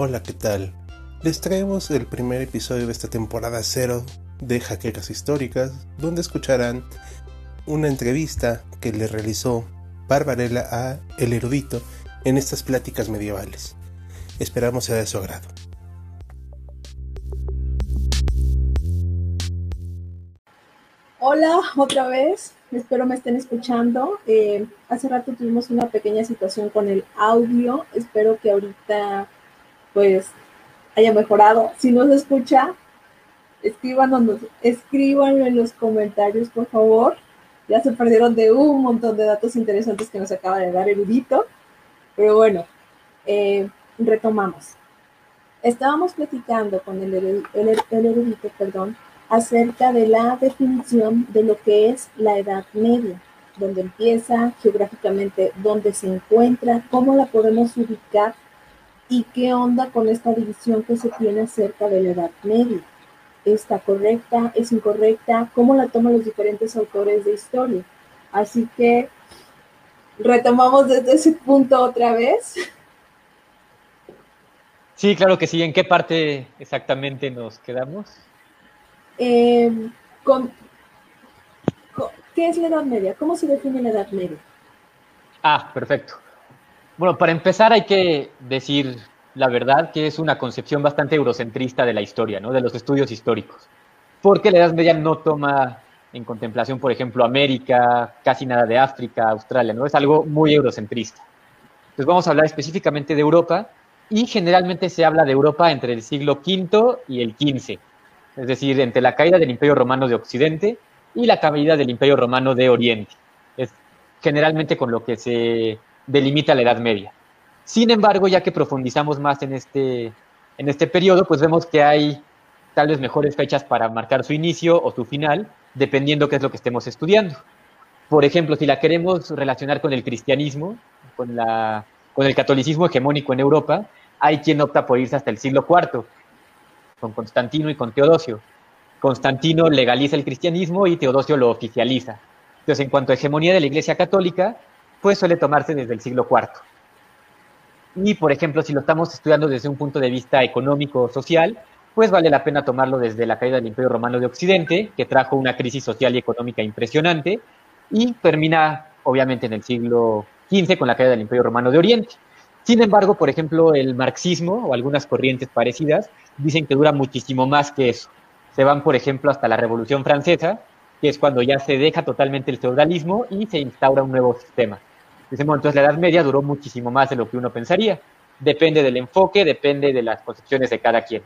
Hola, ¿qué tal? Les traemos el primer episodio de esta temporada cero de Jaquecas Históricas, donde escucharán una entrevista que le realizó Barbarella a El Erudito en estas pláticas medievales. Esperamos sea de su agrado. Hola, otra vez. Espero me estén escuchando. Eh, hace rato tuvimos una pequeña situación con el audio. Espero que ahorita pues haya mejorado. Si no se escucha, escríbanos, escríbanlo en los comentarios, por favor. Ya se perdieron de un montón de datos interesantes que nos acaba de dar Erudito. Pero bueno, eh, retomamos. Estábamos platicando con el, el, el erudito, perdón, acerca de la definición de lo que es la Edad Media, donde empieza geográficamente, dónde se encuentra, cómo la podemos ubicar y qué onda con esta división que se tiene acerca de la Edad Media. ¿Está correcta? ¿Es incorrecta? ¿Cómo la toman los diferentes autores de historia? Así que retomamos desde ese punto otra vez. Sí, claro que sí. ¿En qué parte exactamente nos quedamos? Eh, con, ¿Qué es la Edad Media? ¿Cómo se define la Edad Media? Ah, perfecto. Bueno, para empezar hay que decir la verdad que es una concepción bastante eurocentrista de la historia, ¿no? de los estudios históricos. Porque la Edad Media no toma en contemplación, por ejemplo, América, casi nada de África, Australia, ¿no? Es algo muy eurocentrista. Entonces vamos a hablar específicamente de Europa y generalmente se habla de Europa entre el siglo V y el XV, es decir, entre la caída del Imperio Romano de Occidente y la caída del Imperio Romano de Oriente. Es generalmente con lo que se delimita la Edad Media. Sin embargo, ya que profundizamos más en este, en este periodo, pues vemos que hay tal vez mejores fechas para marcar su inicio o su final, dependiendo qué es lo que estemos estudiando. Por ejemplo, si la queremos relacionar con el cristianismo, con, la, con el catolicismo hegemónico en Europa, hay quien opta por irse hasta el siglo IV, con Constantino y con Teodosio. Constantino legaliza el cristianismo y Teodosio lo oficializa. Entonces, en cuanto a hegemonía de la Iglesia Católica, pues suele tomarse desde el siglo IV. Y, por ejemplo, si lo estamos estudiando desde un punto de vista económico o social, pues vale la pena tomarlo desde la caída del Imperio Romano de Occidente, que trajo una crisis social y económica impresionante, y termina, obviamente, en el siglo XV con la caída del Imperio Romano de Oriente. Sin embargo, por ejemplo, el marxismo o algunas corrientes parecidas dicen que dura muchísimo más que eso. Se van, por ejemplo, hasta la Revolución Francesa, que es cuando ya se deja totalmente el feudalismo y se instaura un nuevo sistema. Decimos, entonces la Edad Media duró muchísimo más de lo que uno pensaría. Depende del enfoque, depende de las concepciones de cada quien.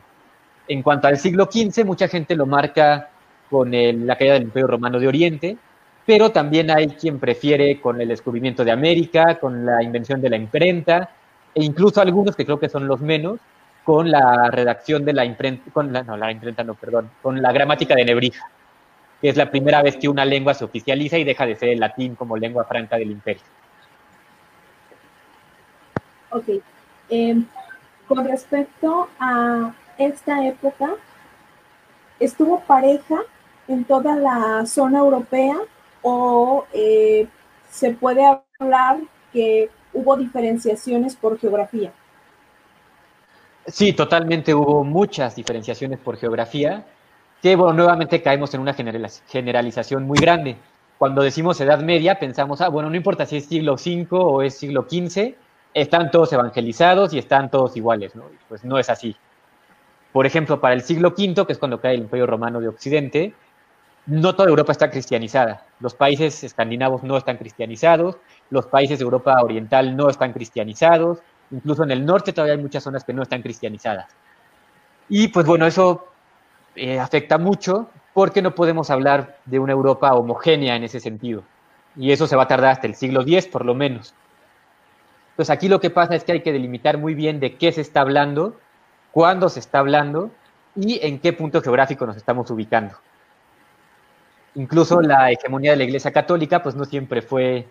En cuanto al siglo XV, mucha gente lo marca con la caída del Imperio Romano de Oriente, pero también hay quien prefiere con el descubrimiento de América, con la invención de la imprenta, e incluso algunos que creo que son los menos, con la redacción de la imprenta, con la, no, la imprenta no, perdón, con la gramática de Nebrija, que es la primera vez que una lengua se oficializa y deja de ser el latín como lengua franca del imperio. Ok. Eh, con respecto a esta época, ¿estuvo pareja en toda la zona europea o eh, se puede hablar que hubo diferenciaciones por geografía? Sí, totalmente hubo muchas diferenciaciones por geografía, que bueno, nuevamente caemos en una generalización muy grande. Cuando decimos Edad Media, pensamos, ah, bueno, no importa si es siglo V o es siglo XV, están todos evangelizados y están todos iguales, ¿no? Pues no es así. Por ejemplo, para el siglo V, que es cuando cae el Imperio Romano de Occidente, no toda Europa está cristianizada. Los países escandinavos no están cristianizados, los países de Europa Oriental no están cristianizados, incluso en el norte todavía hay muchas zonas que no están cristianizadas. Y pues bueno, eso eh, afecta mucho porque no podemos hablar de una Europa homogénea en ese sentido. Y eso se va a tardar hasta el siglo X por lo menos. Entonces aquí lo que pasa es que hay que delimitar muy bien de qué se está hablando, cuándo se está hablando y en qué punto geográfico nos estamos ubicando. Incluso la hegemonía de la Iglesia Católica pues no siempre fue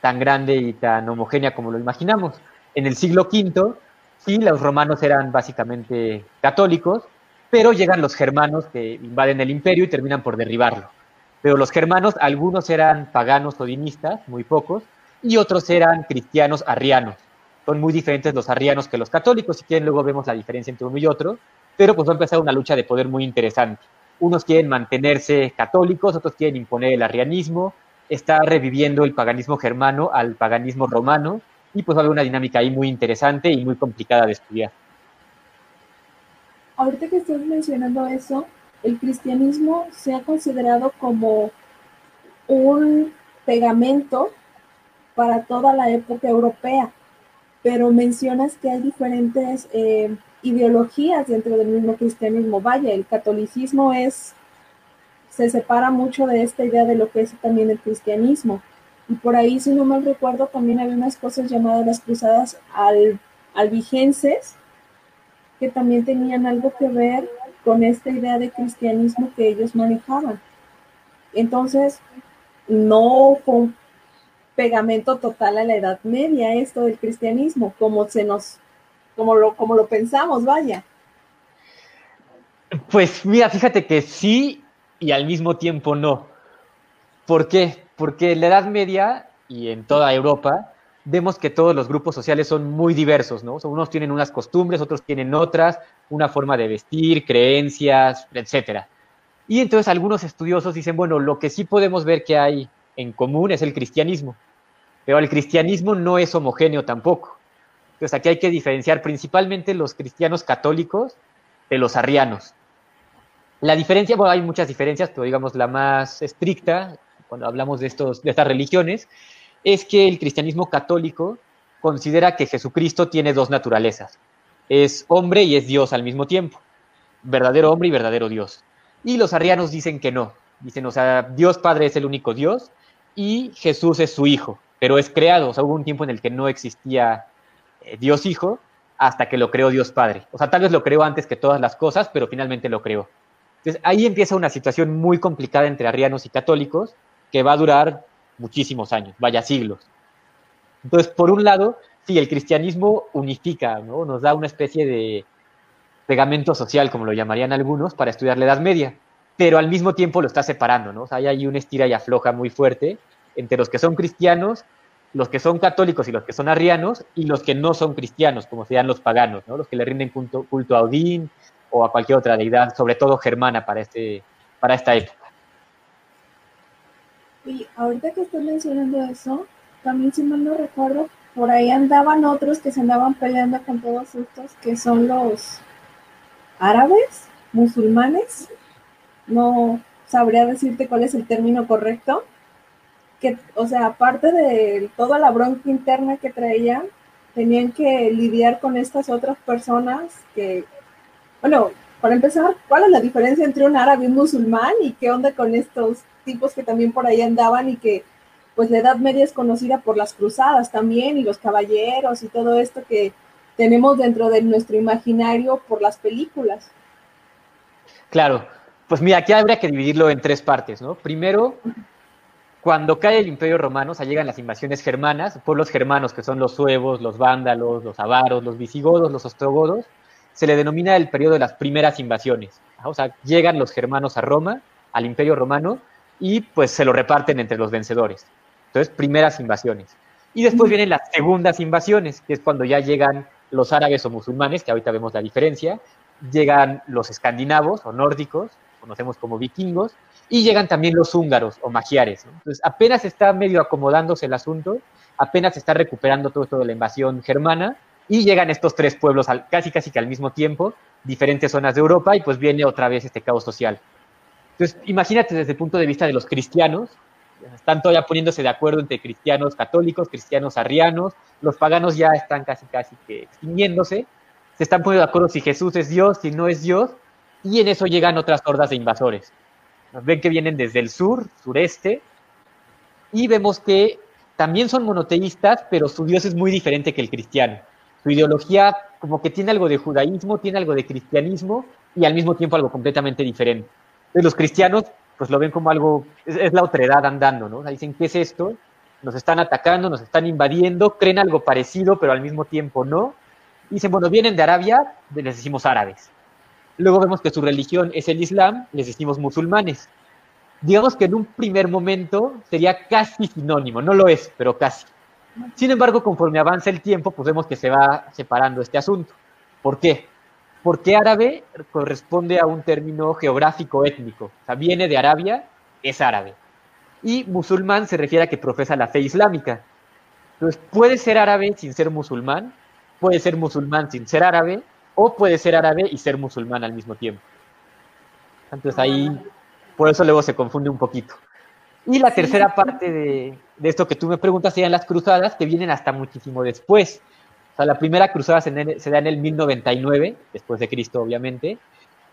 tan grande y tan homogénea como lo imaginamos. En el siglo V, sí, los romanos eran básicamente católicos, pero llegan los germanos que invaden el imperio y terminan por derribarlo. Pero los germanos, algunos eran paganos o dinistas, muy pocos, y otros eran cristianos arrianos, son muy diferentes los arrianos que los católicos, si quieren luego vemos la diferencia entre uno y otro, pero pues va a empezar una lucha de poder muy interesante. Unos quieren mantenerse católicos, otros quieren imponer el arrianismo, está reviviendo el paganismo germano al paganismo romano, y pues va a haber una dinámica ahí muy interesante y muy complicada de estudiar. Ahorita que estás mencionando eso, el cristianismo se ha considerado como un pegamento para toda la época europea, pero mencionas que hay diferentes eh, ideologías dentro del mismo cristianismo. Vaya, el catolicismo es, se separa mucho de esta idea de lo que es también el cristianismo. Y por ahí, si no mal recuerdo, también había unas cosas llamadas las cruzadas al, albigenses, que también tenían algo que ver con esta idea de cristianismo que ellos manejaban. Entonces, no un pegamento total a la Edad Media esto del cristianismo, como se nos, como lo, como lo pensamos, vaya. Pues mira, fíjate que sí y al mismo tiempo no. ¿Por qué? porque en la Edad Media y en toda Europa vemos que todos los grupos sociales son muy diversos, ¿no? unos tienen unas costumbres, otros tienen otras, una forma de vestir, creencias, etcétera. Y entonces algunos estudiosos dicen, bueno, lo que sí podemos ver que hay en común es el cristianismo, pero el cristianismo no es homogéneo tampoco. Entonces aquí hay que diferenciar principalmente los cristianos católicos de los arrianos. La diferencia, bueno, hay muchas diferencias, pero digamos la más estricta cuando hablamos de, estos, de estas religiones, es que el cristianismo católico considera que Jesucristo tiene dos naturalezas. Es hombre y es Dios al mismo tiempo. Verdadero hombre y verdadero Dios. Y los arrianos dicen que no. Dicen, o sea, Dios Padre es el único Dios y Jesús es su Hijo, pero es creado. O sea, hubo un tiempo en el que no existía eh, Dios Hijo hasta que lo creó Dios Padre. O sea, tal vez lo creó antes que todas las cosas, pero finalmente lo creó. Entonces, ahí empieza una situación muy complicada entre arrianos y católicos, que va a durar muchísimos años, vaya siglos. Entonces, por un lado, sí, el cristianismo unifica, ¿no? nos da una especie de pegamento social, como lo llamarían algunos, para estudiar la Edad Media, pero al mismo tiempo lo está separando, ¿no? O sea, hay una estira y afloja muy fuerte entre los que son cristianos, los que son católicos y los que son arrianos, y los que no son cristianos, como serían los paganos, ¿no? Los que le rinden culto, culto a Odín o a cualquier otra deidad, sobre todo germana para, este, para esta época. Y ahorita que estoy mencionando eso, también si mal no recuerdo, por ahí andaban otros que se andaban peleando con todos estos, que son los árabes, musulmanes. No sabría decirte cuál es el término correcto. Que, o sea, aparte de toda la bronca interna que traían, tenían que lidiar con estas otras personas que, bueno, para empezar, ¿cuál es la diferencia entre un árabe y un musulmán? ¿Y qué onda con estos tipos que también por ahí andaban y que pues la Edad Media es conocida por las cruzadas también y los caballeros y todo esto que tenemos dentro de nuestro imaginario por las películas. Claro, pues mira, aquí habría que dividirlo en tres partes, ¿no? Primero, cuando cae el Imperio Romano, o sea, llegan las invasiones germanas, pueblos germanos que son los suevos, los vándalos, los avaros, los visigodos, los ostrogodos, se le denomina el periodo de las primeras invasiones. O sea, llegan los germanos a Roma, al Imperio Romano, y pues se lo reparten entre los vencedores. Entonces, primeras invasiones. Y después vienen las segundas invasiones, que es cuando ya llegan los árabes o musulmanes, que ahorita vemos la diferencia, llegan los escandinavos o nórdicos, conocemos como vikingos, y llegan también los húngaros o magiares. Entonces, apenas está medio acomodándose el asunto, apenas está recuperando todo esto de la invasión germana, y llegan estos tres pueblos casi casi que al mismo tiempo, diferentes zonas de Europa, y pues viene otra vez este caos social. Entonces, imagínate desde el punto de vista de los cristianos, están todavía poniéndose de acuerdo entre cristianos católicos, cristianos arrianos, los paganos ya están casi, casi que extinguiéndose, se están poniendo de acuerdo si Jesús es Dios, si no es Dios, y en eso llegan otras hordas de invasores. ven que vienen desde el sur, sureste, y vemos que también son monoteístas, pero su Dios es muy diferente que el cristiano. Su ideología como que tiene algo de judaísmo, tiene algo de cristianismo y al mismo tiempo algo completamente diferente los cristianos pues lo ven como algo, es, la otredad andando, ¿no? dicen, ¿qué es esto? Nos están atacando, nos están invadiendo, creen algo parecido, pero al mismo tiempo no. dicen, bueno, vienen de Arabia, les decimos árabes. Luego vemos que su religión es el Islam, les decimos musulmanes. Digamos que en un primer momento sería casi sinónimo, no lo es, pero casi. Sin embargo, conforme avanza el tiempo, pues vemos que se va separando este asunto. ¿Por qué? Porque árabe corresponde a un término geográfico étnico. O sea, viene de Arabia, es árabe. Y musulmán se refiere a que profesa la fe islámica. Entonces, puede ser árabe sin ser musulmán, puede ser musulmán sin ser árabe, o puede ser árabe y ser musulmán al mismo tiempo. Entonces ahí, por eso luego se confunde un poquito. Y la tercera parte de, esto que tú me preguntas serían las cruzadas, que vienen hasta muchísimo después. O sea, la primera cruzada se, da en el 1099, después de Cristo, obviamente,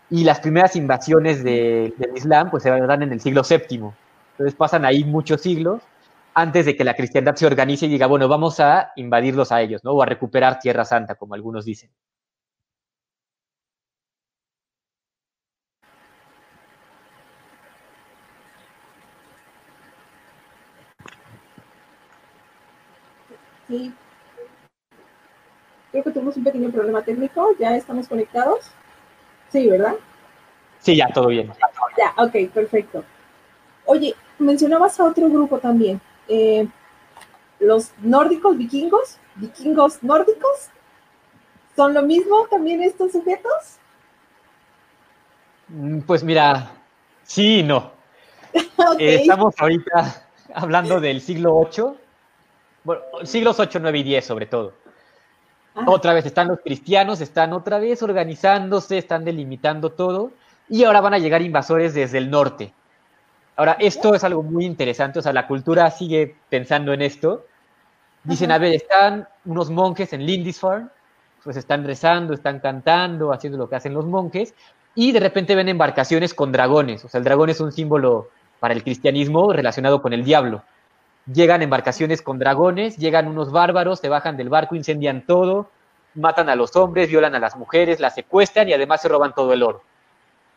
y las primeras invasiones del Islam, pues se dan en el siglo VII. Entonces pasan ahí muchos siglos antes de que la cristiandad se organice y diga, bueno, vamos a invadirlos a ellos, ¿no? O a recuperar Tierra Santa, como algunos dicen. Sí. Creo que tuvimos un pequeño problema técnico. ¿Ya estamos conectados? Sí, ¿verdad? Sí, ya, todo bien. Ya, ok, perfecto. Oye, mencionabas a otro grupo también. Eh, los nórdicos vikingos, vikingos nórdicos, ¿son lo mismo también estos sujetos? Mm, pues mira, sí y no. Eh, estamos ahorita hablando del siglo VIII bueno, siglos 8, 9 y 10 sobre todo. Ah. Otra vez están los cristianos, están otra vez organizándose, están delimitando todo y ahora van a llegar invasores desde el norte. Ahora, esto es algo muy interesante, o sea, la cultura sigue pensando en esto. Dicen, a ver, están unos monjes en Lindisfarne, pues están rezando, están cantando, haciendo lo que hacen los monjes, y de repente ven embarcaciones con dragones. O sea, el dragón es un símbolo para el cristianismo relacionado con el diablo llegan embarcaciones con dragones, llegan unos bárbaros, se bajan del barco, incendian todo, matan a los hombres, violan a las mujeres, las secuestran y además se roban todo el oro.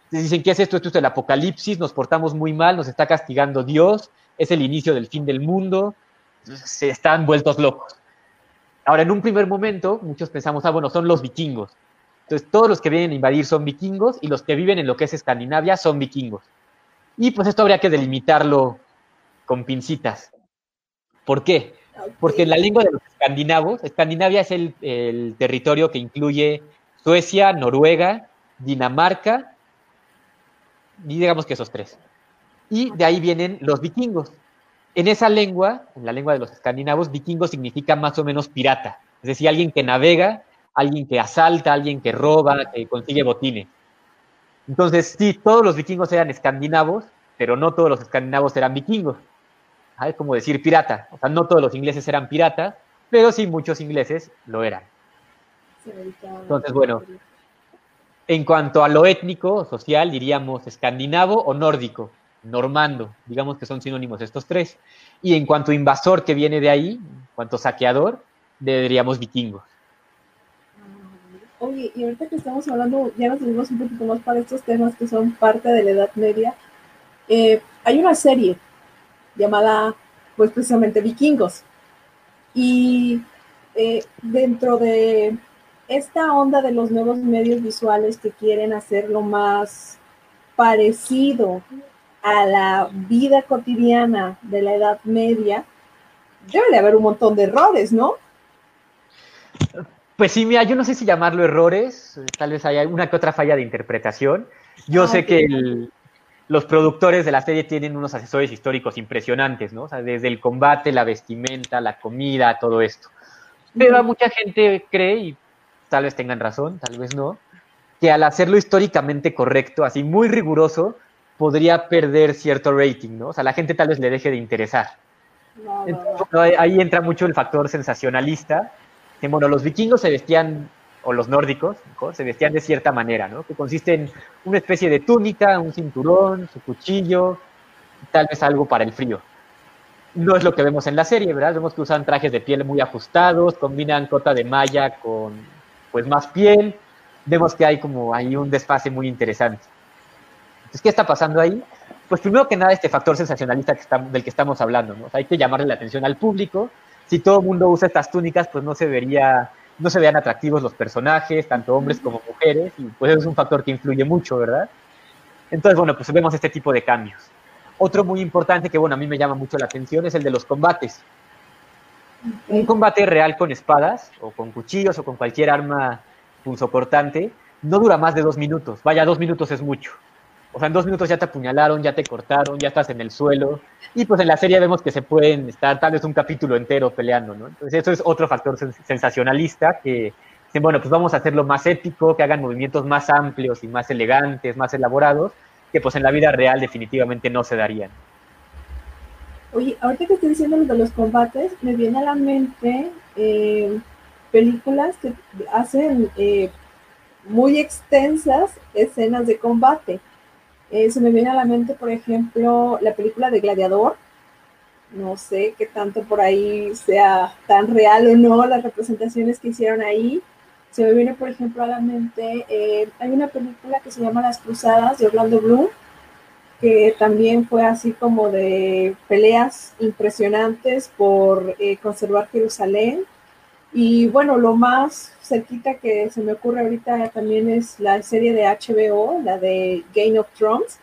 dicen, ¿qué es esto? Esto es el apocalipsis, nos portamos muy mal, nos está castigando Dios, es el inicio del fin del mundo, se están vueltos locos. Ahora, en un primer momento, muchos pensamos, ah, bueno, son los vikingos. Entonces, todos los que vienen a invadir son vikingos y los que viven en lo que es Escandinavia son vikingos. Y pues esto habría que delimitarlo con pincitas. ¿Por qué? Porque en la lengua de los escandinavos, Escandinavia es el, territorio que incluye Suecia, Noruega, Dinamarca, y digamos que esos tres. Y de ahí vienen los vikingos. En esa lengua, en la lengua de los escandinavos, vikingo significa más o menos pirata. Es decir, alguien que navega, alguien que asalta, alguien que roba, que consigue botines. Entonces, sí, todos los vikingos eran escandinavos, pero no todos los escandinavos eran vikingos. Es como decir pirata. O sea, no todos los ingleses eran piratas, pero sí muchos ingleses lo eran. Entonces, bueno, en cuanto a lo étnico, social, diríamos escandinavo o nórdico, normando, digamos que son sinónimos estos tres. Y en cuanto a invasor que viene de ahí, en cuanto a saqueador, diríamos vikingos. Ah, oye, y ahorita que estamos hablando, ya nos tenemos un poquito más para estos temas que son parte de la Edad Media. Eh, hay una serie llamada pues precisamente Vikingos. Y eh, dentro de esta onda de los nuevos medios visuales que quieren hacerlo más parecido a la vida cotidiana de la Edad Media, debe de haber un montón de errores, ¿no? Pues sí, mira, yo no sé si llamarlo errores, tal vez haya una que otra falla de interpretación. Yo ah, sé que el, los productores de la serie tienen unos asesores históricos impresionantes, ¿no? O sea, desde el combate, la vestimenta, la comida, todo esto. Pero mucha gente cree, y tal vez tengan razón, tal vez no, que al hacerlo históricamente correcto, así muy riguroso, podría perder cierto rating, ¿no? O sea, la gente tal vez le deje de interesar. ahí entra mucho el factor sensacionalista, que bueno, los vikingos se vestían o los nórdicos, se vestían de cierta manera, ¿no? que consiste en una especie de túnica, un cinturón, su cuchillo, tal vez algo para el frío. No es lo que vemos en la serie, ¿verdad? Vemos que usan trajes de piel muy ajustados, combinan cota de malla con pues más piel. Vemos que hay como ahí un desfase muy interesante. Entonces, ¿qué está pasando ahí? Pues primero que nada este factor sensacionalista del que estamos hablando, ¿no? hay que llamarle la atención al público. Si todo el mundo usa estas túnicas, pues no se vería no se vean atractivos los personajes, tanto hombres como mujeres, y pues eso es un factor que influye mucho, ¿verdad? Entonces, bueno, pues vemos este tipo de cambios. Otro muy importante que, bueno, a mí me llama mucho la atención es el de los combates. Un combate real con espadas, o con cuchillos, o con cualquier arma punzocortante, no dura más de dos minutos. Vaya, dos minutos es mucho. O sea, en dos minutos ya te apuñalaron, ya te cortaron, ya estás en el suelo. Y pues en la serie vemos que se pueden estar tal vez un capítulo entero peleando, ¿no? Entonces eso es otro factor sensacionalista que dicen, bueno, pues vamos a hacerlo más épico, que hagan movimientos más amplios y más elegantes, más elaborados, que pues en la vida real definitivamente no se darían. Oye, ahorita que estoy diciendo lo de los combates, me viene a la mente eh, películas que hacen eh, muy extensas escenas de combate. Eh, se me viene a la mente, por ejemplo, la película de Gladiador. No sé qué tanto por ahí sea tan real o no las representaciones que hicieron ahí. Se me viene, por ejemplo, a la mente, eh, hay una película que se llama Las Cruzadas de Orlando Bloom, que también fue así como de peleas impresionantes por eh, conservar Jerusalén. Y bueno, lo más cerquita que se me ocurre ahorita también es la serie de HBO, la de Game of Thrones,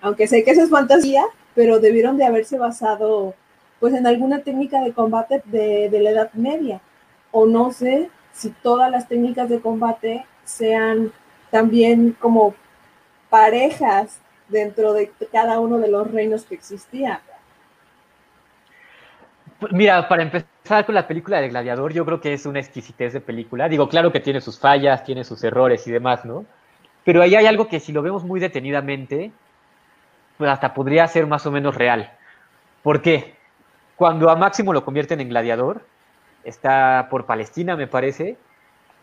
aunque sé que eso es fantasía, pero debieron de haberse basado pues en alguna técnica de combate de, de la Edad Media, o no sé si todas las técnicas de combate sean también como parejas dentro de cada uno de los reinos que existían. Mira, para empezar con la película de Gladiador, yo creo que es una exquisitez de película. Digo, claro que tiene sus fallas, tiene sus errores y demás, ¿no? Pero ahí hay algo que si lo vemos muy detenidamente, pues hasta podría ser más o menos real. ¿Por qué? Cuando a Máximo lo convierten en gladiador, está por Palestina, me parece,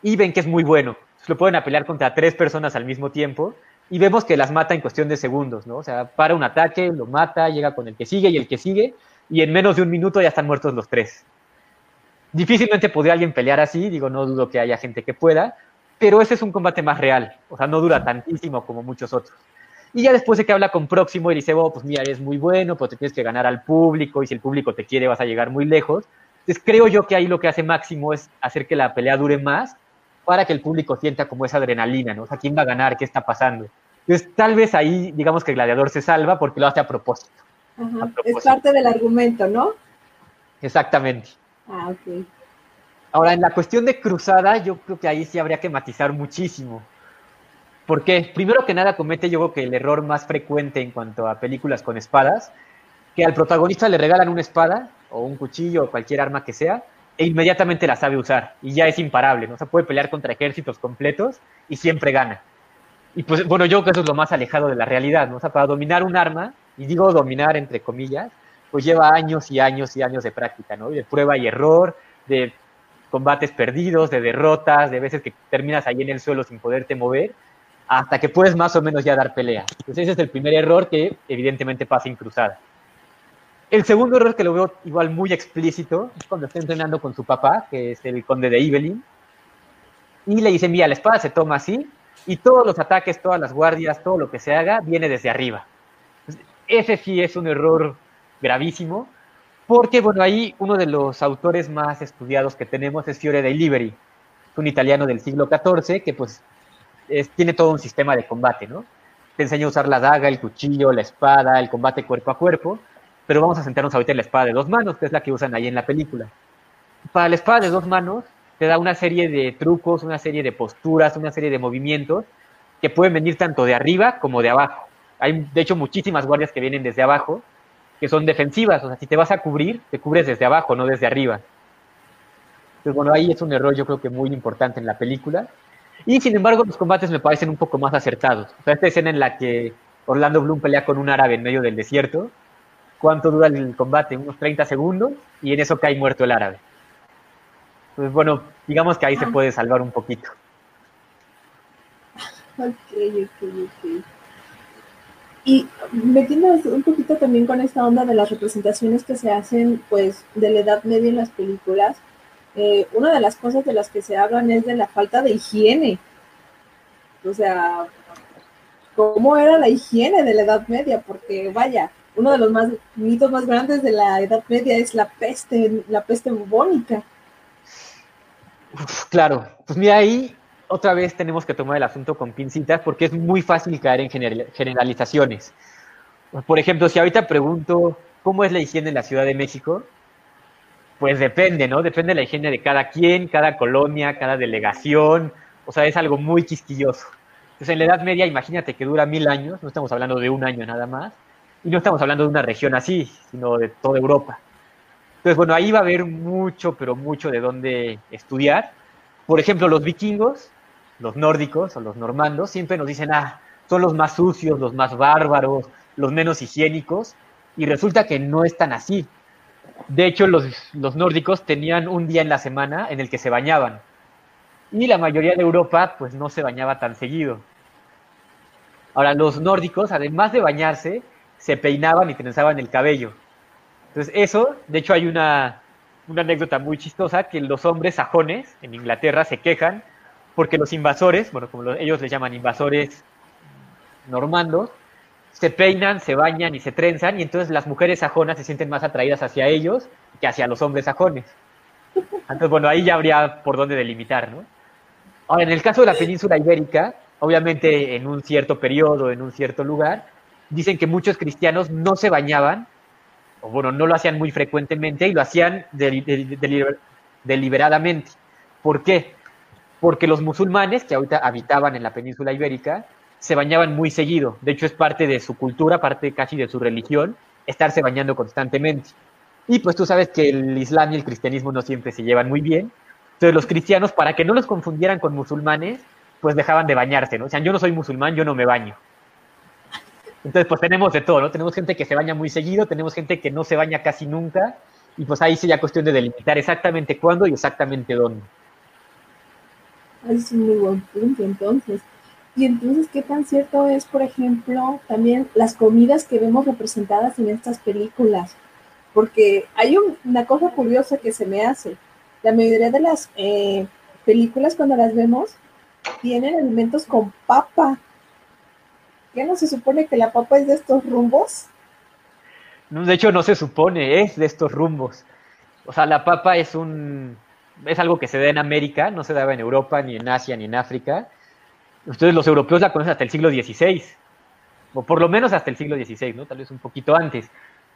y ven que es muy bueno. Lo pueden apelar contra tres personas al mismo tiempo y vemos que las mata en cuestión de segundos, ¿no? O sea, para un ataque, lo mata, llega con el que sigue y el que sigue, y en menos de un minuto ya están muertos los tres. Difícilmente podría alguien pelear así, digo, no dudo que haya gente que pueda, pero ese es un combate más real, o sea, no dura tantísimo como muchos otros. Y ya después de que habla con Próximo y dice, oh, pues mira, eres muy bueno, pues te tienes que ganar al público y si el público te quiere vas a llegar muy lejos. Entonces creo yo que ahí lo que hace Máximo es hacer que la pelea dure más para que el público sienta como esa adrenalina, ¿no? O sea, ¿quién va a ganar? ¿Qué está pasando? Entonces tal vez ahí, digamos que el gladiador se salva porque lo hace a propósito. Es parte del argumento, ¿no? Exactamente. Ah, ok. Ahora, en la cuestión de cruzada, yo creo que ahí sí habría que matizar muchísimo. Porque, primero que nada, comete yo creo que el error más frecuente en cuanto a películas con espadas, que al protagonista le regalan una espada, o un cuchillo, o cualquier arma que sea, e inmediatamente la sabe usar, y ya es imparable, ¿no? se puede pelear contra ejércitos completos y siempre gana. Y pues, bueno, yo creo que eso es lo más alejado de la realidad, ¿no? O sea, para dominar un arma, y digo dominar entre comillas, pues lleva años y años y años de práctica, ¿no? de prueba y error, de combates perdidos, de derrotas, de veces que terminas ahí en el suelo sin poderte mover, hasta que puedes más o menos ya dar pelea. Entonces ese es el primer error que evidentemente pasa en cruzada. El segundo error que lo veo igual muy explícito es cuando está entrenando con su papá, que es el conde de Evelyn, y le dice, mira, la espada se toma así, y todos los ataques, todas las guardias, todo lo que se haga, viene desde arriba. Ese sí es un error gravísimo, porque bueno, ahí uno de los autores más estudiados que tenemos es Fiore dei Liberi, un italiano del siglo XIV que pues tiene todo un sistema de combate, ¿no? Te enseña a usar la daga, el cuchillo, la espada, el combate cuerpo a cuerpo, pero vamos a centrarnos ahorita en la espada de dos manos, que es la que usan ahí en la película. Para la espada de dos manos, te da una serie de trucos, una serie de posturas, una serie de movimientos que pueden venir tanto de arriba como de abajo. Hay, de hecho, muchísimas guardias que vienen desde abajo, que son defensivas. O sea, si te vas a cubrir, te cubres desde abajo, no desde arriba. Entonces, bueno, ahí es un error yo creo que muy importante en la película. Y sin embargo, los combates me parecen un poco más acertados. O sea, esta escena en la que Orlando Bloom pelea con un árabe en medio del desierto, ¿cuánto dura el combate? Unos 30 segundos y en eso cae muerto el árabe. Pues bueno, digamos que ahí se puede salvar un poquito. Ok, ok, ok. Y metiéndonos un poquito también con esta onda de las representaciones que se hacen, pues, de la Edad Media en las películas, eh, una de las cosas de las que se hablan es de la falta de higiene. O sea, ¿cómo era la higiene de la Edad Media? Porque, vaya, uno de los más mitos más grandes de la Edad Media es la peste, la peste bubónica claro, pues mira, ahí otra vez tenemos que tomar el asunto con pincitas porque es muy fácil caer en generalizaciones. Por ejemplo, si ahorita pregunto cómo es la higiene en la Ciudad de México, Pues depende, ¿no? Depende de la higiene de cada quien, cada colonia, cada delegación. O sea, es algo muy quisquilloso. Entonces, en la Edad Media, imagínate que dura mil años, no estamos hablando de un año nada más, y no estamos hablando de una región así, sino de toda Europa. Entonces, bueno, ahí va a haber mucho, pero mucho de dónde estudiar. Por ejemplo, los vikingos, los nórdicos o los normandos, siempre nos dicen, ah, son los más sucios, los más bárbaros, los menos higiénicos, y resulta que no es tan así. De hecho, los, los nórdicos tenían un día en la semana en el que se bañaban, y la mayoría de Europa pues no se bañaba tan seguido. Ahora, los nórdicos, además de bañarse, se peinaban y trenzaban el cabello. Entonces, eso, de hecho, hay una, una anécdota muy chistosa que los hombres sajones en Inglaterra se quejan porque los invasores, bueno, como ellos les llaman invasores normandos, se peinan, se bañan y se trenzan, y entonces las mujeres sajonas se sienten más atraídas hacia ellos que hacia los hombres sajones. Entonces, bueno, ahí ya habría por dónde delimitar, ¿no? Ahora, en el caso de la península ibérica, obviamente en un cierto periodo, en un cierto lugar, dicen que muchos cristianos no se bañaban, o bueno, no lo hacían muy frecuentemente y lo hacían deliberadamente. ¿Por qué? Porque los musulmanes que ahorita habitaban en la península ibérica se bañaban muy seguido. De hecho, es parte de su cultura, parte casi de su religión, estarse bañando constantemente. Y pues tú sabes que el Islam y el cristianismo no siempre se llevan muy bien. Entonces los cristianos, para que no los confundieran con musulmanes, pues dejaban de bañarse, ¿no? O sea, yo no soy musulmán, yo no me baño. Entonces, pues tenemos de todo, ¿no? Tenemos gente que se baña muy seguido, tenemos gente que no se baña casi nunca, y pues ahí sería cuestión de delimitar exactamente cuándo y exactamente dónde. Es un muy buen punto, entonces. Y entonces, ¿qué tan cierto es, por ejemplo, también las comidas que vemos representadas en estas películas? Porque hay una cosa curiosa que se me hace. La mayoría de las eh, películas, cuando las vemos, tienen alimentos con papa. ¿Qué no se supone que la papa es de estos rumbos? No, de hecho, no se supone, es de estos rumbos. O sea, la papa es un es algo que se da en América, no se daba en Europa, ni en Asia, ni en África. Ustedes los europeos la conocen hasta el siglo XVI, o por lo menos hasta el siglo XVI, ¿no? Tal vez un poquito antes.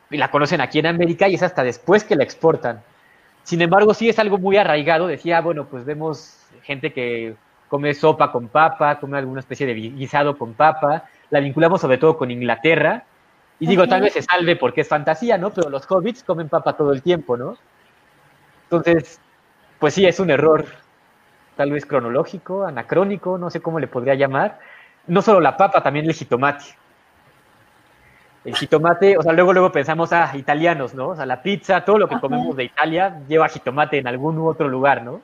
Y la conocen aquí en América y es hasta después que la exportan. Sin embargo, sí es algo muy arraigado. Decía, bueno, pues vemos gente que come sopa con papa, come alguna especie de guisado con papa. La vinculamos sobre todo con Inglaterra. Y digo, tal vez se salve porque es fantasía, ¿no? Pero los hobbits comen papa todo el tiempo, ¿no? Entonces, pues sí, es un error tal vez cronológico, anacrónico, no sé cómo le podría llamar. No solo la papa, también el jitomate. El jitomate, o sea, luego luego pensamos, ah, italianos, ¿no? O sea, la pizza, todo lo que comemos de Italia lleva jitomate en algún u otro lugar, ¿no?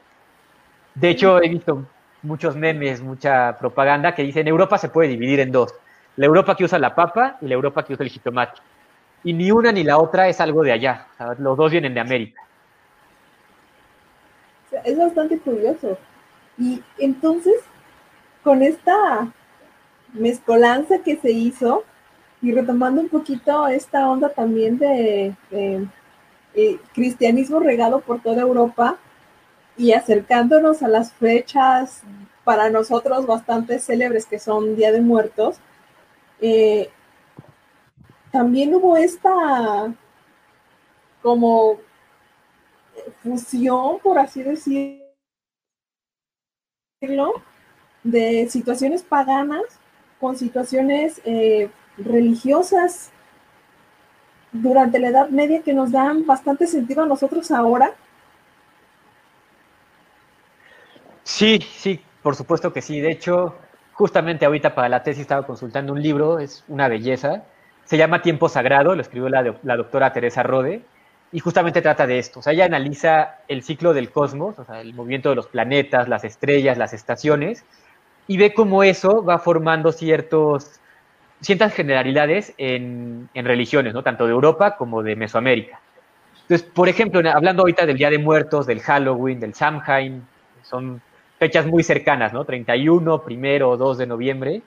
De hecho, he visto muchos memes, mucha propaganda que dicen Europa se puede dividir en dos. La Europa que usa la papa y la Europa que usa el jitomate. Y ni una ni la otra es algo de allá. O sea, los dos vienen de América. Es bastante curioso. Y entonces, con esta mezcolanza que se hizo, y retomando un poquito esta onda también de, eh, cristianismo regado por toda Europa y acercándonos a las fechas para nosotros bastante célebres que son Día de Muertos, eh, también hubo esta como fusión, por así decirlo, de situaciones paganas con situaciones eh, religiosas durante la Edad Media que nos dan bastante sentido a nosotros ahora. Sí, sí, por supuesto que sí. De hecho, justamente ahorita para la tesis estaba consultando un libro, es una belleza. Se llama Tiempo Sagrado, lo escribió la, la doctora Teresa Rode, y justamente trata de esto. O sea, ella analiza el ciclo del cosmos, o sea, el movimiento de los planetas, las estrellas, las estaciones, y ve cómo eso va formando ciertos ciertas generalidades en, religiones, ¿no? tanto de Europa como de Mesoamérica. Entonces, por ejemplo, hablando ahorita del Día de Muertos, del Halloween, del Samhain, son fechas muy cercanas, ¿no? 31, primero, 2 de noviembre.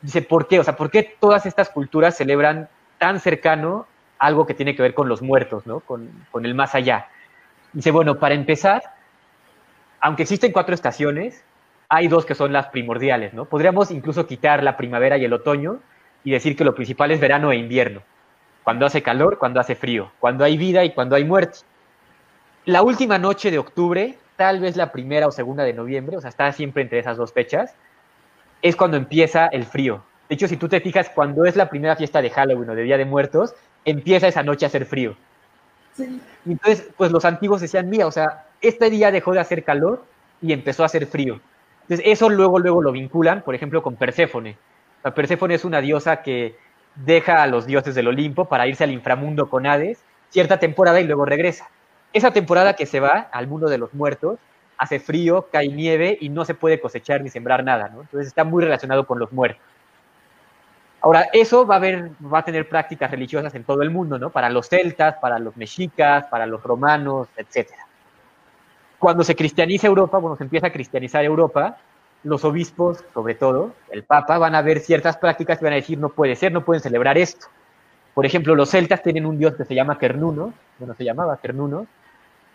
Dice, ¿por qué? O sea, ¿por qué todas estas culturas celebran tan cercano algo que tiene que ver con los muertos, ¿no? Con, con el más allá. Dice, bueno, para empezar, aunque existen cuatro estaciones, hay dos que son las primordiales, ¿no? Podríamos incluso quitar la primavera y el otoño y decir que lo principal es verano e invierno, cuando hace calor, cuando hace frío, cuando hay vida y cuando hay muerte. la última noche de octubre, tal vez la primera o segunda de noviembre, o sea, está siempre entre esas dos fechas, es cuando empieza el frío. De hecho, si tú te fijas, cuando es la primera fiesta de Halloween o de Día de Muertos, empieza esa noche a hacer frío. Sí. Y entonces, pues los antiguos decían, mira, o sea, este día dejó de hacer calor y empezó a hacer frío. Entonces, eso luego, luego lo vinculan, por ejemplo, con Perséfone. La Perséfone es una diosa que deja a los dioses del Olimpo para irse al inframundo con Hades cierta temporada y luego regresa. Esa temporada que se va al mundo de los muertos, hace frío, cae nieve y no se puede cosechar ni sembrar nada, ¿no? Entonces está muy relacionado con los muertos. Ahora, eso va a, haber, va a tener prácticas religiosas en todo el mundo, ¿no? Para los celtas, para los mexicas, para los romanos, etc. Cuando se cristianiza Europa, bueno, se empieza a cristianizar Europa, los obispos, sobre todo, el Papa, van a ver ciertas prácticas y van a decir, no puede ser, no pueden celebrar esto. Por ejemplo, los celtas tienen un dios que se llama Kernuno, bueno, se llamaba Kernuno,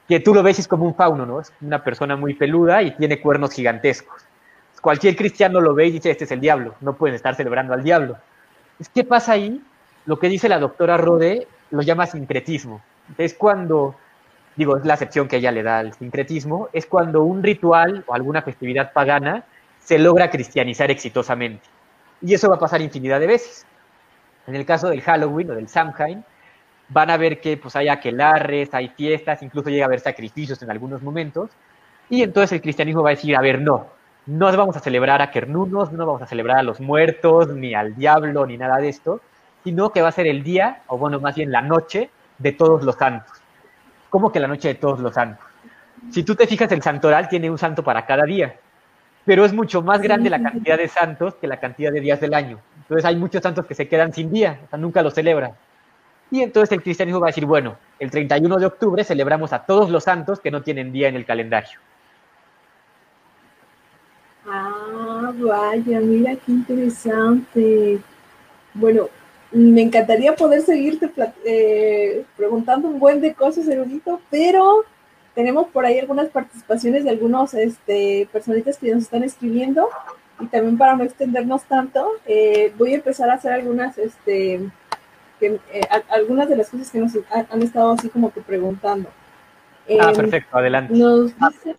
que tú lo ves es como un fauno, ¿no? Es una persona muy peluda y tiene cuernos gigantescos. Cualquier cristiano lo ve y dice, este es el diablo, no pueden estar celebrando al diablo. ¿Qué pasa ahí? Lo que dice la doctora Rode lo llama sincretismo. Es cuando, digo, es la acepción que ella le da al sincretismo, es cuando un ritual o alguna festividad pagana se logra cristianizar exitosamente. Y eso va a pasar infinidad de veces. En el caso del Halloween o del Samhain, van a ver que pues, hay aquelarres, hay fiestas, incluso llega a haber sacrificios en algunos momentos. Y entonces el cristianismo va a decir, a ver, no, no vamos a celebrar a Kernunos, no vamos a celebrar a los muertos, ni al diablo, ni nada de esto, sino que va a ser el día, o bueno, más bien la noche de todos los santos. ¿Cómo que la noche de todos los santos? Si tú te fijas, el santoral tiene un santo para cada día, pero es mucho más grande la cantidad de santos que la cantidad de días del año. Entonces hay muchos santos que se quedan sin día, o sea, nunca los celebran. Y entonces el cristianismo va a decir, bueno, el 31 de octubre celebramos a todos los santos que no tienen día en el calendario. Ah, vaya, mira qué interesante. Bueno, me encantaría poder seguirte eh, preguntando un buen de cosas, Erudito, pero tenemos por ahí algunas participaciones de algunos este, personitas que nos están escribiendo y también para no extendernos tanto, eh, voy a empezar a hacer algunas, este, que, eh, algunas de las cosas que nos han, estado así como que preguntando. ah, em, perfecto, adelante. Nos dice,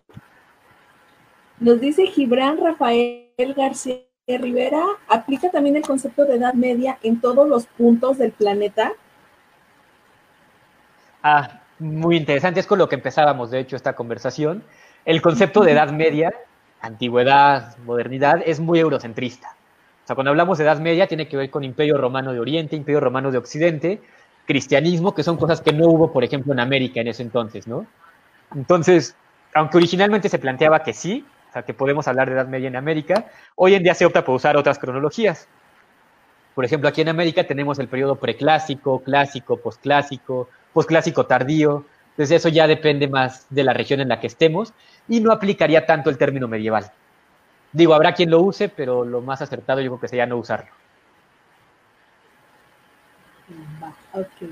nos dice Gibran Rafael García Rivera, ¿aplica también el concepto de edad media en todos los puntos del planeta? Ah, muy interesante, es con lo que empezábamos, de hecho, esta conversación. El concepto de edad media antigüedad, modernidad, es muy eurocentrista. O sea, cuando hablamos de Edad Media tiene que ver con Imperio Romano de Oriente, Imperio Romano de Occidente, cristianismo, que son cosas que no hubo, por ejemplo, en América en ese entonces, ¿no? Entonces, aunque originalmente se planteaba que sí, o sea, que podemos hablar de Edad Media en América, hoy en día se opta por usar otras cronologías. Por ejemplo, aquí en América tenemos el periodo preclásico, clásico, posclásico, posclásico tardío, entonces eso ya depende más de la región en la que estemos y no aplicaría tanto el término medieval. Digo, habrá quien lo use, pero lo más acertado yo creo que sería no usarlo. Ok.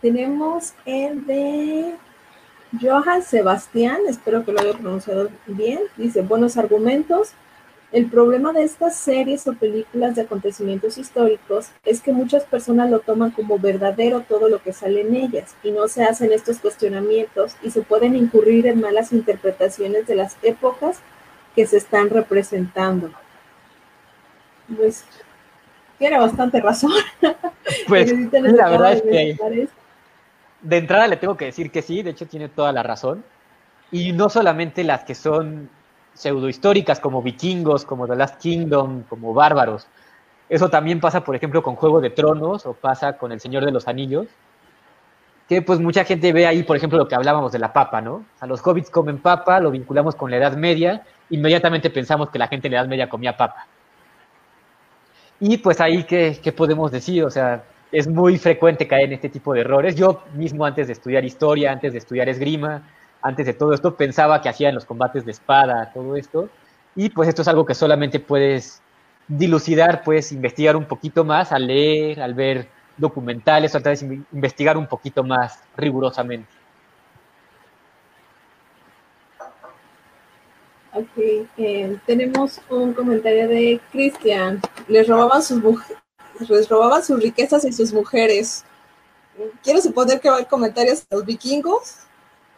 Tenemos el de Johan Sebastián, espero que lo haya pronunciado bien. Dice, buenos argumentos, el problema de estas series o películas de acontecimientos históricos es que muchas personas lo toman como verdadero todo lo que sale en ellas y no se hacen estos cuestionamientos y se pueden incurrir en malas interpretaciones de las épocas que se están representando. Pues tiene bastante razón. Pues la verdad es que de entrada le tengo que decir que sí, de hecho tiene toda la razón. Y no solamente las que son pseudohistóricas como vikingos, como The Last Kingdom, como bárbaros. Eso también pasa, por ejemplo, con Juego de Tronos o pasa con El Señor de los Anillos, que pues mucha gente ve ahí, por ejemplo, lo que hablábamos de la papa, ¿no? A los hobbits comen papa, lo vinculamos con la Edad Media, inmediatamente pensamos que la gente en la Edad Media comía papa. Y pues ahí, ¿qué, qué podemos decir? O sea, es muy frecuente caer en este tipo de errores. Yo mismo antes de estudiar historia, antes de estudiar esgrima, antes de todo esto pensaba que hacía en los combates de espada, todo esto. Y pues esto es algo que solamente puedes dilucidar, puedes investigar un poquito más al leer, al ver documentales, tratar de investigar un poquito más rigurosamente. Ok, eh, tenemos un comentario de Cristian. Les robaban sus les robaban sus riquezas y sus mujeres. Quiero suponer que va a haber comentarios de los vikingos.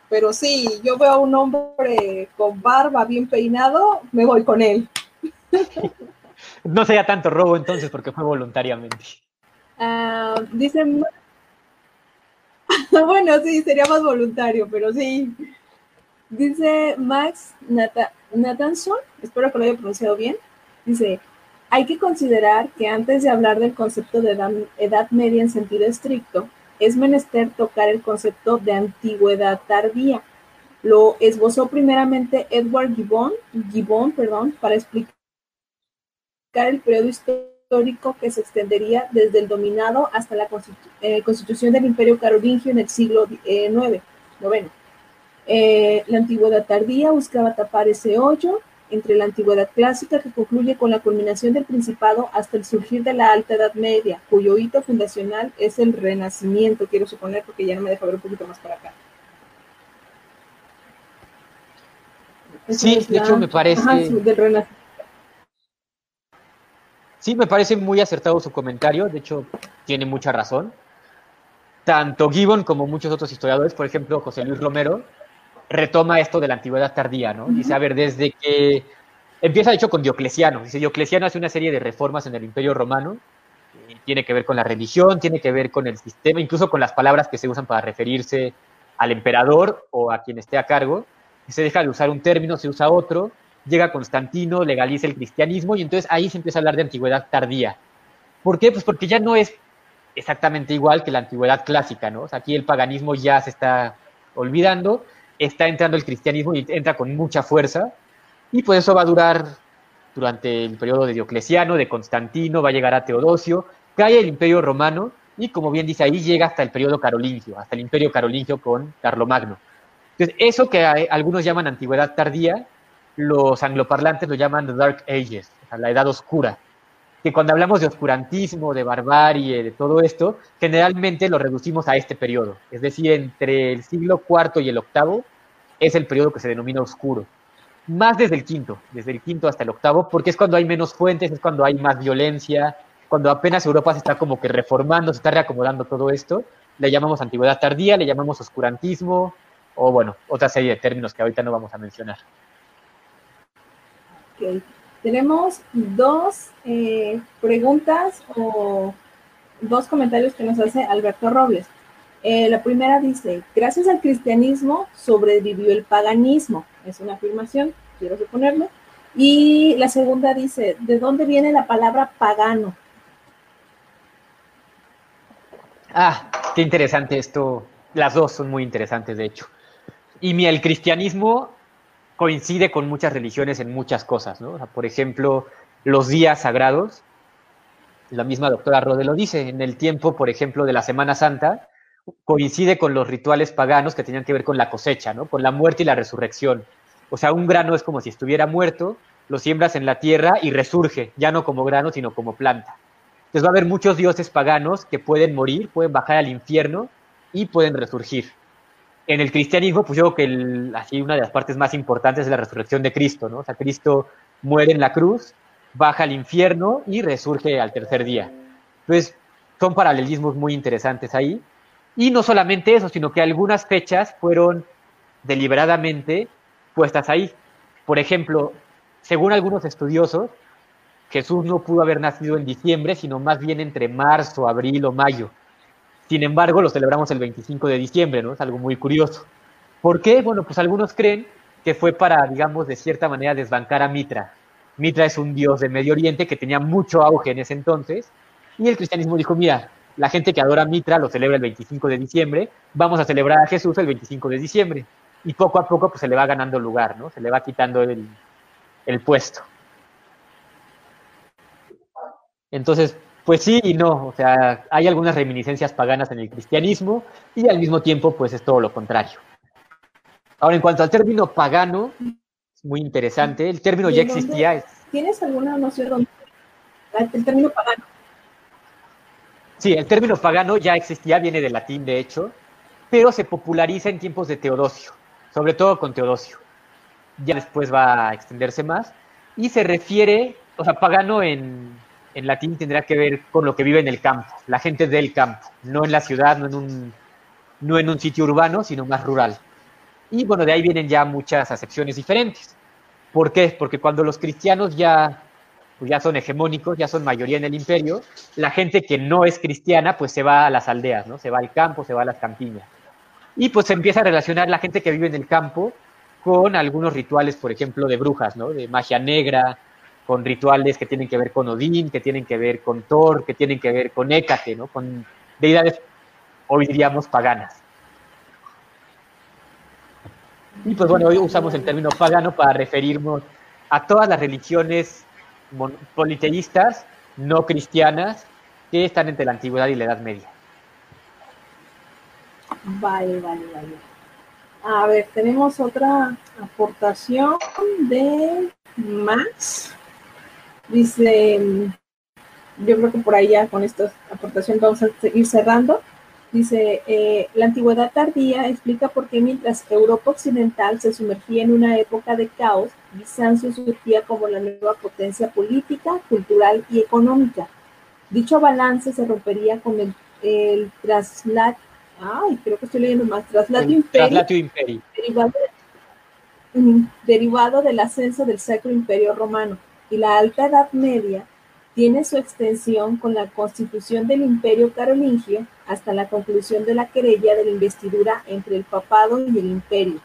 Pero sí, yo veo a un hombre con barba bien peinado, me voy con él. No sería tanto robo entonces porque fue voluntariamente. Uh, dicen, bueno, sí, sería más voluntario, pero sí. Dice Max Nathanson, espero que lo haya pronunciado bien, dice, hay que considerar que antes de hablar del concepto de edad, media en sentido estricto, es menester tocar el concepto de antigüedad tardía. Lo esbozó primeramente Edward Gibbon, Gibbon perdón, para explicar el periodo histórico que se extendería desde el dominado hasta la eh, constitución del Imperio Carolingio en el siglo IX, eh, eh, la antigüedad tardía buscaba tapar ese hoyo entre la antigüedad clásica que concluye con la culminación del Principado hasta el surgir de la Alta Edad Media, cuyo hito fundacional es el Renacimiento, quiero suponer, porque ya no me deja ver un poquito más para acá. Sí, de hecho me parece... Sí, me parece muy acertado su comentario, de hecho tiene mucha razón. Tanto Gibbon como muchos otros historiadores, por ejemplo José Luis Romero, retoma esto de la antigüedad tardía, ¿no? Dice, a ver, desde que empieza de hecho con Diocleciano, dice, Diocleciano hace una serie de reformas en el Imperio Romano, tiene que ver con la religión, tiene que ver con el sistema, incluso con las palabras que se usan para referirse al emperador o a quien esté a cargo, se deja de usar un término, se usa otro, llega Constantino, legaliza el cristianismo y entonces ahí se empieza a hablar de antigüedad tardía. ¿Por qué? Pues porque ya no es exactamente igual que la antigüedad clásica, ¿no? O sea, aquí el paganismo ya se está olvidando, está entrando el cristianismo y entra con mucha fuerza y pues eso va a durar durante el periodo de Diocleciano, de Constantino, va a llegar a Teodosio, cae el imperio romano y como bien dice ahí llega hasta el periodo carolingio, hasta el imperio carolingio con Carlomagno. Entonces eso que algunos llaman antigüedad tardía, los angloparlantes lo llaman the Dark Ages, la edad oscura. Que cuando hablamos de oscurantismo, de barbarie, de todo esto, generalmente lo reducimos a este periodo. Es decir, entre el siglo IV y el VIII es el periodo que se denomina oscuro. Más desde el quinto, desde el quinto hasta el octavo, porque es cuando hay menos fuentes, es cuando hay más violencia, cuando apenas Europa se está como que reformando, se está reacomodando todo esto, le llamamos antigüedad tardía, le llamamos oscurantismo, o bueno, otra serie de términos que ahorita no vamos a mencionar. Tenemos dos eh, preguntas o dos comentarios que nos hace Alberto Robles. Eh, la primera dice, gracias al cristianismo sobrevivió el paganismo. Es una afirmación, quiero suponerlo. Y la segunda dice, ¿de dónde viene la palabra pagano? Ah, qué interesante esto. Las dos son muy interesantes, de hecho. Y mi, el cristianismo coincide con muchas religiones en muchas cosas, ¿no? por ejemplo, los días sagrados, la misma doctora Rode lo dice, en el tiempo, por ejemplo, de la Semana Santa, coincide con los rituales paganos que tenían que ver con la cosecha, ¿no? Con la muerte y la resurrección. O sea, un grano es como si estuviera muerto, lo siembras en la tierra y resurge, ya no como grano, sino como planta. Entonces va a haber muchos dioses paganos que pueden morir, pueden bajar al infierno y pueden resurgir en el cristianismo, pues yo creo que así una de las partes más importantes es la resurrección de Cristo, ¿no? O sea, Cristo muere en la cruz, baja al infierno y resurge al tercer día. Entonces, son paralelismos muy interesantes ahí. Y no solamente eso, sino que algunas fechas fueron deliberadamente puestas ahí. Por ejemplo, según algunos estudiosos, Jesús no pudo haber nacido en diciembre, sino más bien entre marzo, abril o mayo. Sin embargo, lo celebramos el 25 de diciembre, ¿no? Es algo muy curioso. ¿Por qué? Bueno, pues algunos creen que fue para, digamos, de cierta manera desbancar a Mitra. Mitra es un dios de Medio Oriente que tenía mucho auge en ese entonces, y el cristianismo dijo, mira, la gente que adora a Mitra lo celebra el 25 de diciembre, vamos a celebrar a Jesús el 25 de diciembre. Y poco a poco pues se le va ganando lugar, ¿no? Se le va quitando el puesto. Entonces, pues sí y no, o sea, hay algunas reminiscencias paganas en el cristianismo y al mismo tiempo pues es todo lo contrario. Ahora, en cuanto al término pagano, es muy interesante, el término ya existía. ¿Tienes alguna noción el término pagano? Sí, el término pagano ya existía, viene del latín de hecho, pero se populariza en tiempos de Teodosio, sobre todo con Teodosio. Ya después va a extenderse más y se refiere, o sea, pagano en, en latín tendrá que ver con lo que vive en el campo, la gente del campo, no en la ciudad, no en un, no en un sitio urbano, sino más rural. Y bueno, de ahí vienen ya muchas acepciones diferentes. ¿Por qué? Porque cuando los cristianos ya, pues ya son hegemónicos, ya son mayoría en el imperio, la gente que no es cristiana pues se va a las aldeas, ¿no? Se va al campo, se va a las campiñas. Y pues se empieza a relacionar la gente que vive en el campo con algunos rituales, por ejemplo, de brujas, ¿no? De magia negra, con rituales que tienen que ver con Odín, que tienen que ver con Thor, que tienen que ver con Hécate, ¿no? Con deidades, hoy diríamos, paganas. Y pues bueno, hoy usamos el término pagano para referirnos a todas las religiones politeístas no cristianas que están entre la antigüedad y la Edad Media. Vale, vale, vale. A ver, tenemos otra aportación de Max. Dice, yo creo que por ahí ya con esta aportación vamos a seguir cerrando. Dice, eh, la antigüedad tardía explica por qué mientras Europa Occidental se sumergía en una época de caos, Bizancio surgía como la nueva potencia política, cultural y económica. Dicho balance se rompería con el, el traslado, ay, creo que estoy leyendo más, traslado imperio, derivado, derivado del ascenso del Sacro Imperio Romano y la Alta Edad Media tiene su extensión con la constitución del Imperio Carolingio hasta la conclusión de la querella de la investidura entre el papado y el imperio.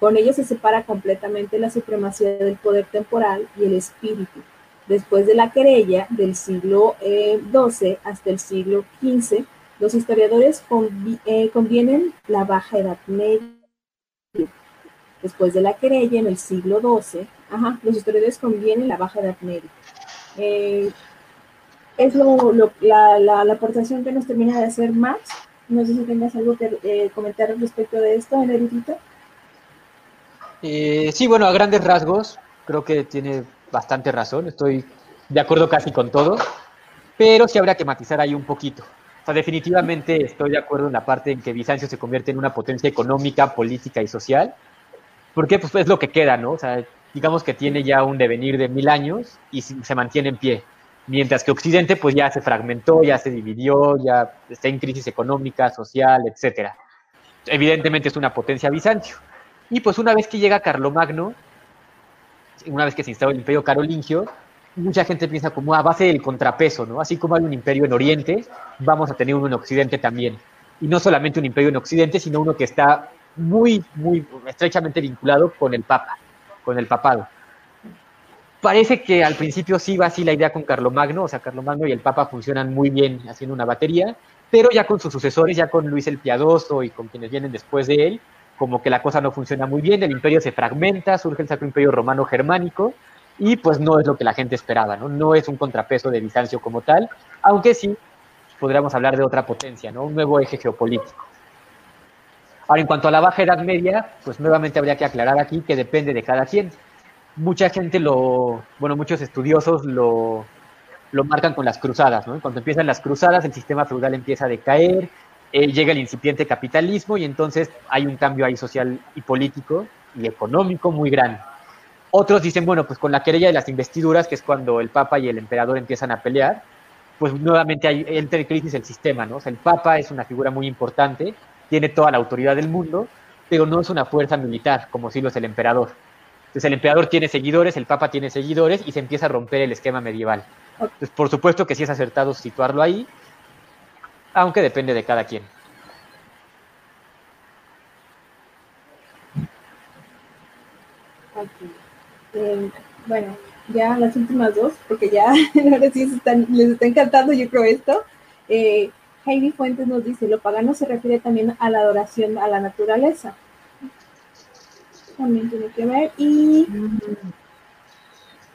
Con ello se separa completamente la supremacía del poder temporal y el espíritu. Después de la querella del siglo XII eh, hasta el siglo XV, los historiadores eh, convienen la Baja Edad Media. Después de la querella en el siglo XII, Ajá, los historiadores convienen la baja edad media. Eh, es lo, la, la, aportación que nos termina de hacer Max. No sé si tengas algo que eh, comentar respecto de esto, en erudito. Eh, sí, bueno, a grandes rasgos, creo que tiene bastante razón. Estoy de acuerdo casi con todo, pero sí habría que matizar ahí un poquito. O sea, definitivamente estoy de acuerdo en la parte en que Bizancio se convierte en una potencia económica, política y social, porque pues es lo que queda, ¿no? O sea, digamos que tiene ya un devenir de mil años y se mantiene en pie. Mientras que Occidente pues ya se fragmentó, ya se dividió, ya está en crisis económica, social, etc. Evidentemente es una potencia Bizancio. Y pues una vez que llega Carlomagno, una vez que se instala el imperio carolingio, mucha gente piensa como a base del contrapeso, ¿no? Así como hay un imperio en Oriente, vamos a tener uno en Occidente también. Y no solamente un imperio en Occidente, sino uno que está muy, muy estrechamente vinculado con el Papa con el papado. Parece que al principio sí va así la idea con Carlomagno, o sea, Carlomagno y el Papa funcionan muy bien haciendo una batería, pero ya con sus sucesores, ya con Luis el Piadoso y con quienes vienen después de él, como que la cosa no funciona muy bien, el imperio se fragmenta, surge el Sacro Imperio Romano Germánico, y pues no es lo que la gente esperaba, ¿no? No es un contrapeso de Bizancio como tal, aunque sí podríamos hablar de otra potencia, ¿no? Un nuevo eje geopolítico. Ahora, en cuanto a la Baja Edad Media, pues nuevamente habría que aclarar aquí que depende de cada quien. Mucha gente lo, bueno, muchos estudiosos lo, lo marcan con las cruzadas, ¿no? Cuando empiezan las cruzadas, el sistema feudal empieza a decaer, eh, llega el incipiente capitalismo y entonces hay un cambio ahí social y político y económico muy grande. Otros dicen, bueno, pues con la querella de las investiduras, que es cuando el Papa y el emperador empiezan a pelear, pues nuevamente hay, entra en crisis el sistema, ¿no? O sea, el Papa es una figura muy importante, tiene toda la autoridad del mundo, pero no es una fuerza militar, como si lo es el emperador. Entonces el emperador tiene seguidores, el papa tiene seguidores y se empieza a romper el esquema medieval. Entonces, por supuesto que sí es acertado situarlo ahí, aunque depende de cada quien. Eh, bueno, ya las últimas dos, porque ya ahora sí les está encantando, yo creo esto. Eh, Heidi Fuentes nos dice, lo pagano se refiere también a la adoración a la naturaleza. También tiene que ver. Y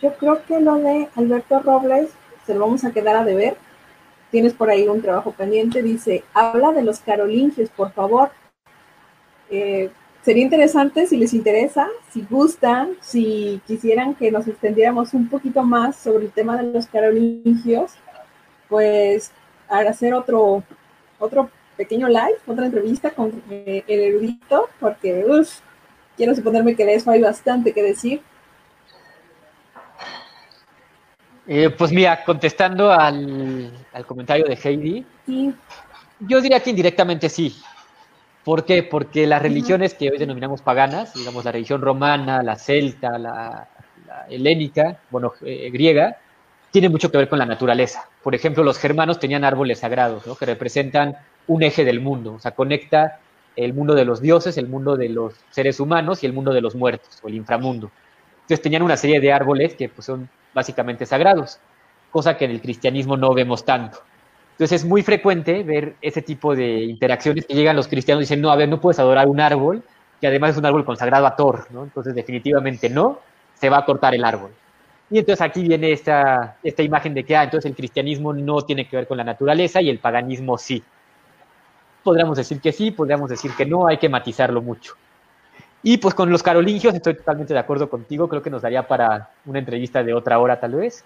yo creo que lo de Alberto Robles se lo vamos a quedar a deber. Tienes por ahí un trabajo pendiente. Dice, habla de los carolingios, por favor. Eh, sería interesante si les interesa, si gustan, si quisieran que nos extendiéramos un poquito más sobre el tema de los carolingios, pues hacer otro, otro pequeño live, otra entrevista con eh, el erudito, porque quiero suponerme que de eso hay bastante que decir. Eh, pues mira, contestando al, comentario de Heidi, yo diría que indirectamente sí. ¿Por qué? Porque las religiones que hoy denominamos paganas, digamos la religión romana, la celta, la, helénica, bueno, eh, griega, tienen mucho que ver con la naturaleza. Por ejemplo, los germanos tenían árboles sagrados, ¿no? que representan un eje del mundo, o sea, conecta el mundo de los dioses, el mundo de los seres humanos y el mundo de los muertos, o el inframundo. Entonces tenían una serie de árboles que pues, son básicamente sagrados, cosa que en el cristianismo no vemos tanto. Entonces es muy frecuente ver ese tipo de interacciones que llegan los cristianos y dicen, no, a ver, no puedes adorar un árbol, que además es un árbol consagrado a Thor, ¿no? Entonces definitivamente no, se va a cortar el árbol. Y entonces aquí viene esta, esta imagen de que, ah, entonces el cristianismo no tiene que ver con la naturaleza y el paganismo sí. Podríamos decir que sí, podríamos decir que no, hay que matizarlo mucho. Y pues con los carolingios estoy totalmente de acuerdo contigo, creo que nos daría para una entrevista de otra hora tal vez.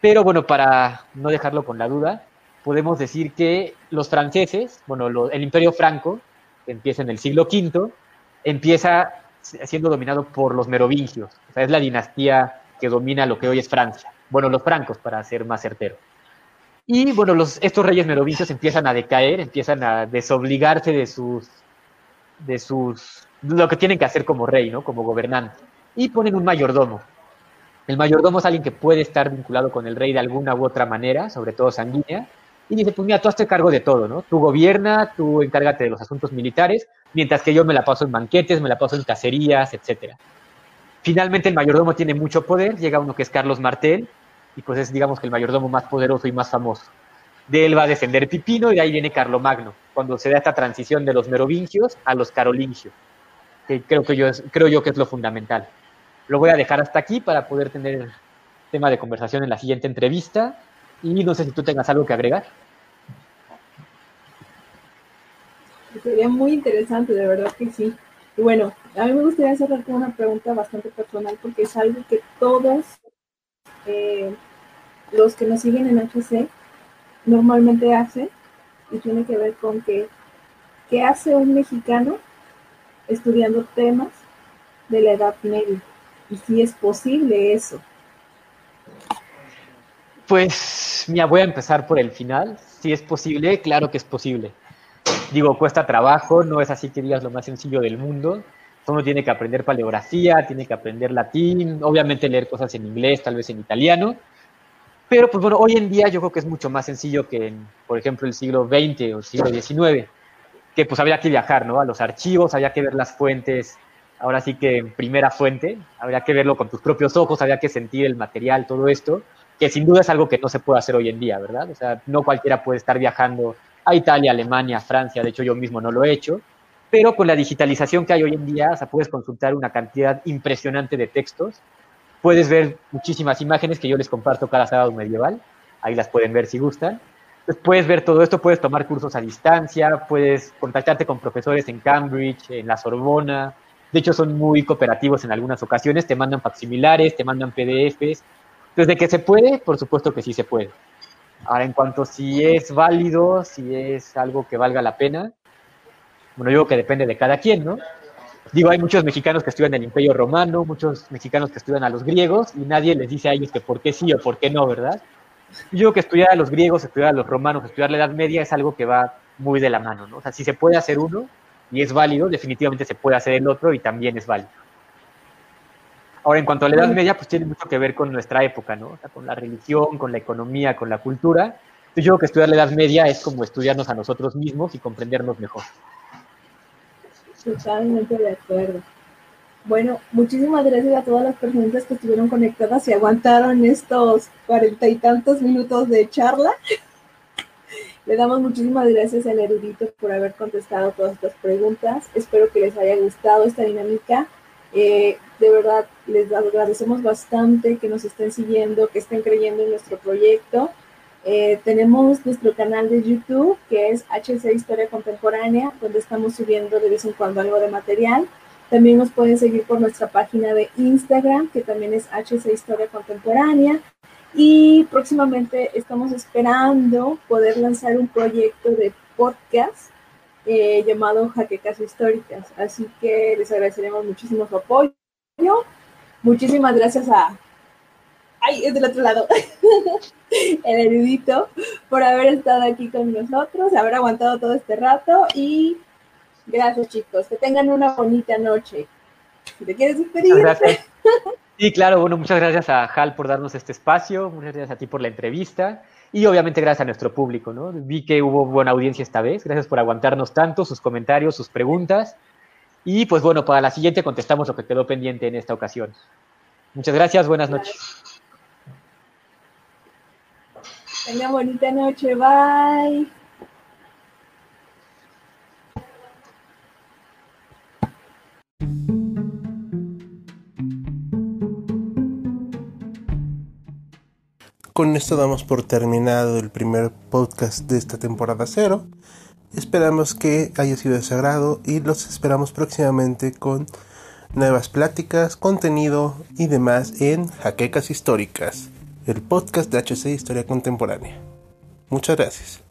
Pero bueno, para no dejarlo con la duda, podemos decir que los franceses, bueno, el imperio franco, que empieza en el siglo V, empieza siendo dominado por los merovingios, o sea, es la dinastía que domina lo que hoy es Francia. Bueno, los francos, para ser más certero. Y bueno, estos reyes merovingios empiezan a decaer, empiezan a desobligarse de sus, de sus, lo que tienen que hacer como rey, ¿no? Como gobernante. Y ponen un mayordomo. El mayordomo es alguien que puede estar vinculado con el rey de alguna u otra manera, sobre todo sanguínea, y dice, pues mira, tú hazte cargo de todo, ¿no? Tú gobierna, tú encárgate de los asuntos militares, mientras que yo me la paso en banquetes, me la paso en cacerías, etcétera. Finalmente el mayordomo tiene mucho poder, llega uno que es Carlos Martel, y pues es digamos que el mayordomo más poderoso y más famoso. De él va a descender Pipino y de ahí viene Carlomagno, cuando se da esta transición de los merovingios a los carolingios, que creo, que yo creo yo que es lo fundamental. Lo voy a dejar hasta aquí para poder tener tema de conversación en la siguiente entrevista y no sé si tú tengas algo que agregar. Sería muy interesante, de verdad que sí. Y bueno, a mí me gustaría cerrar con una pregunta bastante personal porque es algo que todos eh, los que nos siguen en HC normalmente hacen y tiene que ver con que qué hace un mexicano estudiando temas de la Edad Media y si es posible eso. Pues, mira, voy a empezar por el final. Si es posible, claro que es posible. Digo, cuesta trabajo, no es así que digas lo más sencillo del mundo. Uno tiene que aprender paleografía, tiene que aprender latín, obviamente leer cosas en inglés, tal vez en italiano. Pero, pues bueno, hoy en día yo creo que es mucho más sencillo que en, por ejemplo, el siglo XX o el siglo XIX, que pues había que viajar, ¿no? A los archivos, había que ver las fuentes, ahora sí que primera fuente, habría que verlo con tus propios ojos, había que sentir el material, todo esto que sin duda es algo que no se puede hacer hoy en día, ¿verdad? O sea, no cualquiera puede estar viajando a Italia, Alemania, Francia, de hecho yo mismo no lo he hecho, pero con la digitalización que hay hoy en día, o sea, puedes consultar una cantidad impresionante de textos, puedes ver muchísimas imágenes que yo les comparto cada sábado medieval, ahí las pueden ver si gustan. Puedes ver todo esto, puedes tomar cursos a distancia, puedes contactarte con profesores en Cambridge, en la Sorbona, de hecho son muy cooperativos en algunas ocasiones, te mandan facsimilares, te mandan PDFs, desde que se puede, por supuesto que sí se puede. Ahora, en cuanto a si es válido, si es algo que valga la pena, bueno, yo que depende de cada quien, ¿no? Digo, hay muchos mexicanos que estudian el Imperio Romano, muchos mexicanos que estudian a los griegos, y nadie les dice a ellos que por qué sí o por qué no, ¿verdad? Yo creo que estudiar a los griegos, estudiar a los romanos, estudiar la Edad Media es algo que va muy de la mano, ¿no? O sea, si se puede hacer uno y es válido, definitivamente se puede hacer el otro y también es válido. Ahora, en cuanto a la Edad Media, pues tiene mucho que ver con nuestra época, ¿no? O sea, con la religión, con la economía, con la cultura. Yo creo que estudiar la Edad Media es como estudiarnos a nosotros mismos y comprendernos mejor. Totalmente de acuerdo. Bueno, muchísimas gracias a todas las personas que estuvieron conectadas y aguantaron estos cuarenta y tantos minutos de charla. Le damos muchísimas gracias al erudito por haber contestado todas estas preguntas. Espero que les haya gustado esta dinámica. Eh, de verdad, les agradecemos bastante que nos estén siguiendo, que estén creyendo en nuestro proyecto. Eh, tenemos nuestro canal de YouTube, que es HC Historia Contemporánea, donde estamos subiendo de vez en cuando algo de material. También nos pueden seguir por nuestra página de Instagram, que también es HC Historia Contemporánea. Y próximamente estamos esperando poder lanzar un proyecto de podcast eh, llamado Jaquecas Históricas. Así que les agradeceremos muchísimo su apoyo. Muchísimas gracias a... ¡Ay, es del otro lado! el erudito por haber estado aquí con nosotros, haber aguantado todo este rato y Gracias, chicos. Que tengan una bonita noche. ¿Te quieres despedir? Sí, claro, bueno, muchas gracias a Hal por darnos este espacio, muchas gracias a ti por la entrevista y obviamente gracias a nuestro público, ¿no? Vi que hubo buena audiencia esta vez, gracias por aguantarnos tanto, sus comentarios, sus preguntas y pues bueno, para la siguiente contestamos lo que quedó pendiente en esta ocasión. Muchas gracias, buenas noches. Tenga bonita noche, bye. Con esto damos por terminado el primer podcast de esta temporada cero. Esperamos que haya sido de agrado y los esperamos próximamente con nuevas pláticas, contenido y demás en Jaquecas Históricas, el podcast de HC Historia Contemporánea. Muchas gracias.